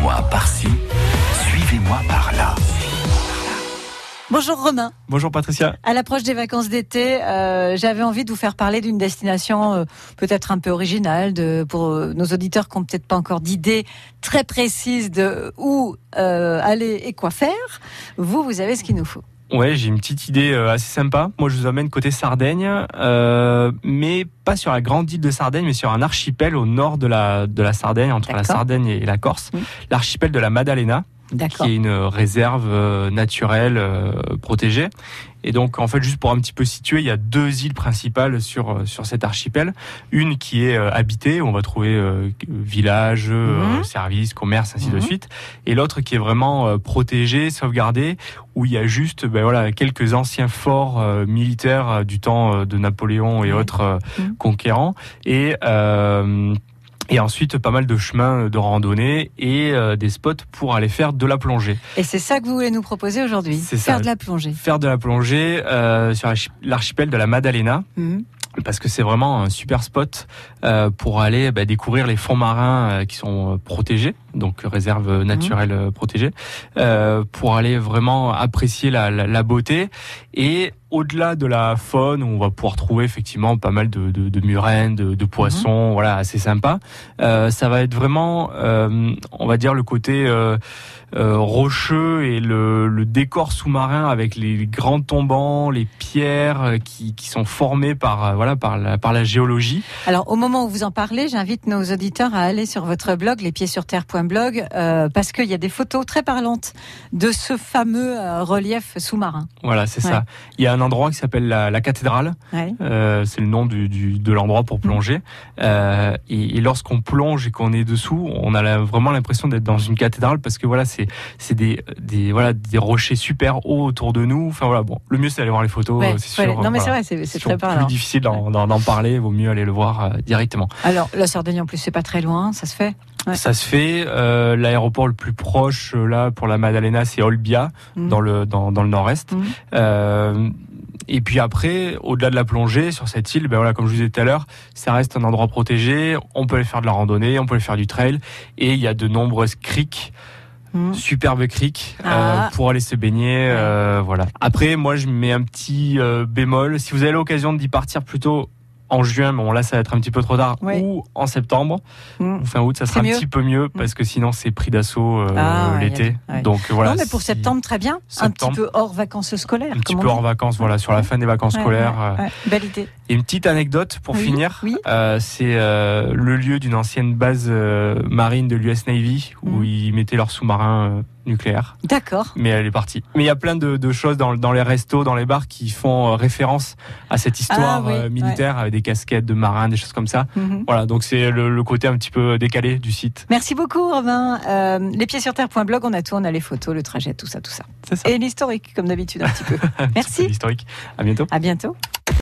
Suivez-moi par-ci, suivez-moi par-là. Bonjour Romain. Bonjour Patricia. À l'approche des vacances d'été, euh, j'avais envie de vous faire parler d'une destination euh, peut-être un peu originale de, pour euh, nos auditeurs qui n'ont peut-être pas encore d'idée très précise de où euh, aller et quoi faire. Vous, vous avez ce qu'il nous faut. Ouais, j'ai une petite idée euh, assez sympa. Moi, je vous emmène côté Sardaigne, euh, mais pas sur la grande île de Sardaigne, mais sur un archipel au nord de la, de la Sardaigne, entre la. Sardaigne et la Corse. Oui. L'archipel de la Maddalena. Qui est une réserve euh, naturelle euh, protégée. Et donc, en fait, juste pour un petit peu situer, il y a deux îles principales sur euh, sur cet archipel. Une qui est euh, habitée, où on va trouver euh, villages, euh, Mhm. services, commerces, ainsi de Mhm. suite. Et l'autre qui est vraiment protégée, sauvegardée, où il y a juste, ben voilà, quelques anciens forts euh, militaires du temps de Napoléon et autres Mhm. conquérants. Et euh, et ensuite, pas mal de chemins de randonnée et euh, des spots pour aller faire de la plongée. Et c'est ça que vous voulez nous proposer aujourd'hui C'est ça. Faire de la plongée. Faire de la plongée euh, sur l'archi- l'archipel de la Maddalena, Mhm. parce que c'est vraiment un super spot euh, pour aller bah, découvrir les fonds marins euh, qui sont euh, protégés, donc réserve naturelle euh, protégée, euh, pour aller vraiment apprécier la, la, la beauté. Et au-delà de la faune, où on va pouvoir trouver effectivement pas mal de, de, de murènes, de, de poissons, voilà, assez sympa. Euh, ça va être vraiment, euh, on va dire, le côté euh, rocheux et le, le décor sous-marin avec les grands tombants, les pierres qui, qui sont formées par voilà par la, par la géologie. Alors, au moment où vous en parlez, j'invite nos auditeurs à aller sur votre blog, lespiedsurterre.blog, parce qu'il y a des photos très parlantes de ce fameux relief sous-marin. Voilà, c'est Ouais. ça. Il y a un endroit qui s'appelle la, la cathédrale. Ouais. Euh, c'est le nom du, du- de l'endroit pour plonger. Euh, et et lorsqu'on plonge et qu'on est dessous, on a la- vraiment l'impression d'être dans une cathédrale parce que voilà, c'est c'est des, des voilà des rochers super hauts autour de nous. Enfin voilà, bon, le mieux c'est d'aller voir les photos. Ouais, euh, c'est ouais. sûr. Non, mais c'est vrai, c'est très plus parlant. difficile d'en parler. Vaut mieux aller le voir euh, directement. Alors, la Sardaigne, en plus, c'est pas très loin, ça se fait? Ouais. Ça se fait. euh, L'aéroport le plus proche là pour la Maddalena, c'est Olbia Mhm. dans le dans, dans le nord-est. Euh, et puis après, au-delà de la plongée sur cette île, ben voilà, comme je vous disais tout à l'heure, ça reste un endroit protégé. On peut aller faire de la randonnée, on peut aller faire du trail, et il y a de nombreuses criques, Mhm. superbes criques, Ah. euh, pour aller se baigner. euh, voilà. Après, moi, je mets un petit euh, bémol. Si vous avez l'occasion d'y partir plutôt en juin, bon là, ça va être un petit peu trop tard, Ouais. ou en septembre ou fin août, ça sera un petit peu mieux parce que sinon c'est pris d'assaut euh, Ah, l'été. a ouais. Donc voilà. non, mais pour si- septembre, très bien. Un petit peu hors vacances scolaires. un petit peu hors vacances, voilà, sur la fin des vacances Ouais, scolaires. euh. Belle idée. Et une petite anecdote pour Oui, finir. oui. Euh, c'est le lieu d'une ancienne base marine de l'US Navy où Mhm. ils mettaient leurs sous-marins D'accord. Mais elle est partie. Mais il y a plein de, de choses dans, dans les restos, dans les bars qui font euh, référence à cette histoire Ah oui, euh, militaire avec des casquettes de marins, des choses comme ça. Mhm. Voilà, donc c'est le, le côté un petit peu décalé du site. Merci beaucoup, Romain. Euh, lespiedsurterre.blog, on a tout, on a les photos, le trajet, tout ça, tout ça. Et l'historique, comme d'habitude, un petit peu. Merci. d'historique. À bientôt. À bientôt.